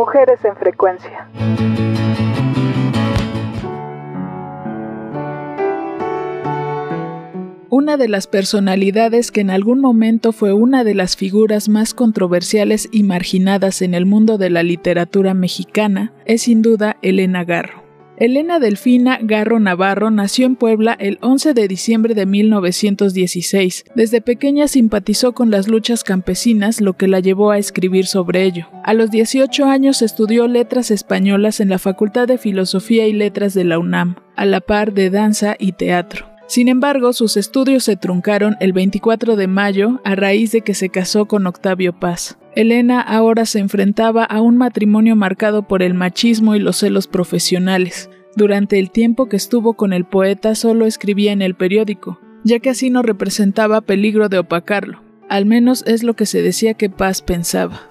Mujeres en Frecuencia. Una de las personalidades que en algún momento fue una de las figuras más controversiales y marginadas en el mundo de la literatura mexicana es sin duda Elena Garro. Elena Delfina Garro Navarro nació en Puebla el 11 de diciembre de 1916. Desde pequeña simpatizó con las luchas campesinas, lo que la llevó a escribir sobre ello. A los 18 años estudió letras españolas en la Facultad de Filosofía y Letras de la UNAM, a la par de danza y teatro. Sin embargo, sus estudios se truncaron el 24 de mayo a raíz de que se casó con Octavio Paz. Elena ahora se enfrentaba a un matrimonio marcado por el machismo y los celos profesionales. Durante el tiempo que estuvo con el poeta solo escribía en el periódico, ya que así no representaba peligro de opacarlo. Al menos es lo que se decía que Paz pensaba.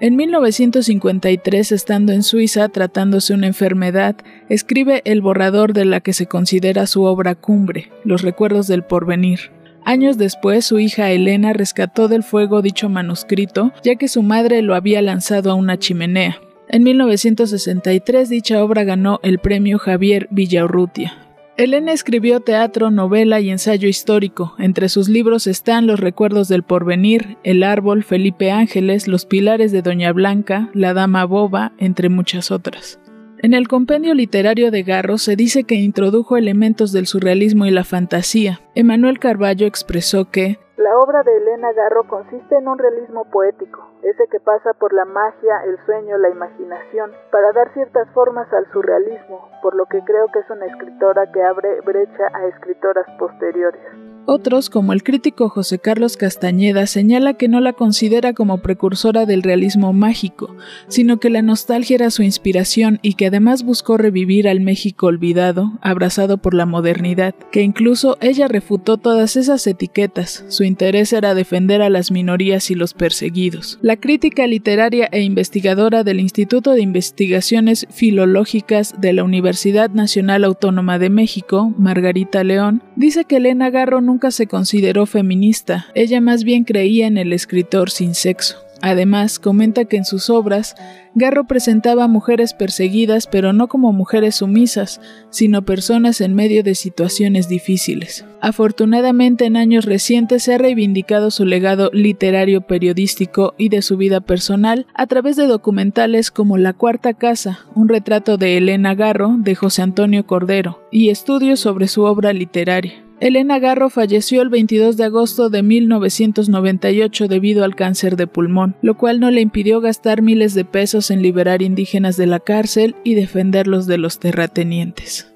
En 1953, estando en Suiza tratándose una enfermedad, escribe el borrador de la que se considera su obra cumbre, Los recuerdos del porvenir. Años después, su hija Elena rescató del fuego dicho manuscrito, ya que su madre lo había lanzado a una chimenea. En 1963 dicha obra ganó el premio Javier Villaurrutia. Elena escribió teatro, novela y ensayo histórico. Entre sus libros están Los recuerdos del porvenir, El árbol, Felipe Ángeles, Los pilares de Doña Blanca, La dama boba, entre muchas otras. En el compendio literario de Garro se dice que introdujo elementos del surrealismo y la fantasía. Emanuel Carballo expresó que la obra de Elena Garro consiste en un realismo poético, ese que pasa por la magia, el sueño, la imaginación, para dar ciertas formas al surrealismo, por lo que creo que es una escritora que abre brecha a escritoras posteriores. Otros, como el crítico José Carlos Castañeda, señala que no la considera como precursora del realismo mágico, sino que la nostalgia era su inspiración y que además buscó revivir al México olvidado, abrazado por la modernidad, que incluso ella refutó todas esas etiquetas, su interés era defender a las minorías y los perseguidos. La crítica literaria e investigadora del Instituto de Investigaciones Filológicas de la Universidad Nacional Autónoma de México, Margarita León, dice que Elena Garro nunca se consideró feminista, ella más bien creía en el escritor sin sexo. Además, comenta que en sus obras, Garro presentaba a mujeres perseguidas, pero no como mujeres sumisas, sino personas en medio de situaciones difíciles. Afortunadamente, en años recientes se ha reivindicado su legado literario periodístico y de su vida personal a través de documentales como La Cuarta Casa, un retrato de Elena Garro de José Antonio Cordero, y estudios sobre su obra literaria. Elena Garro falleció el 22 de agosto de 1998 debido al cáncer de pulmón, lo cual no le impidió gastar miles de pesos en liberar indígenas de la cárcel y defenderlos de los terratenientes.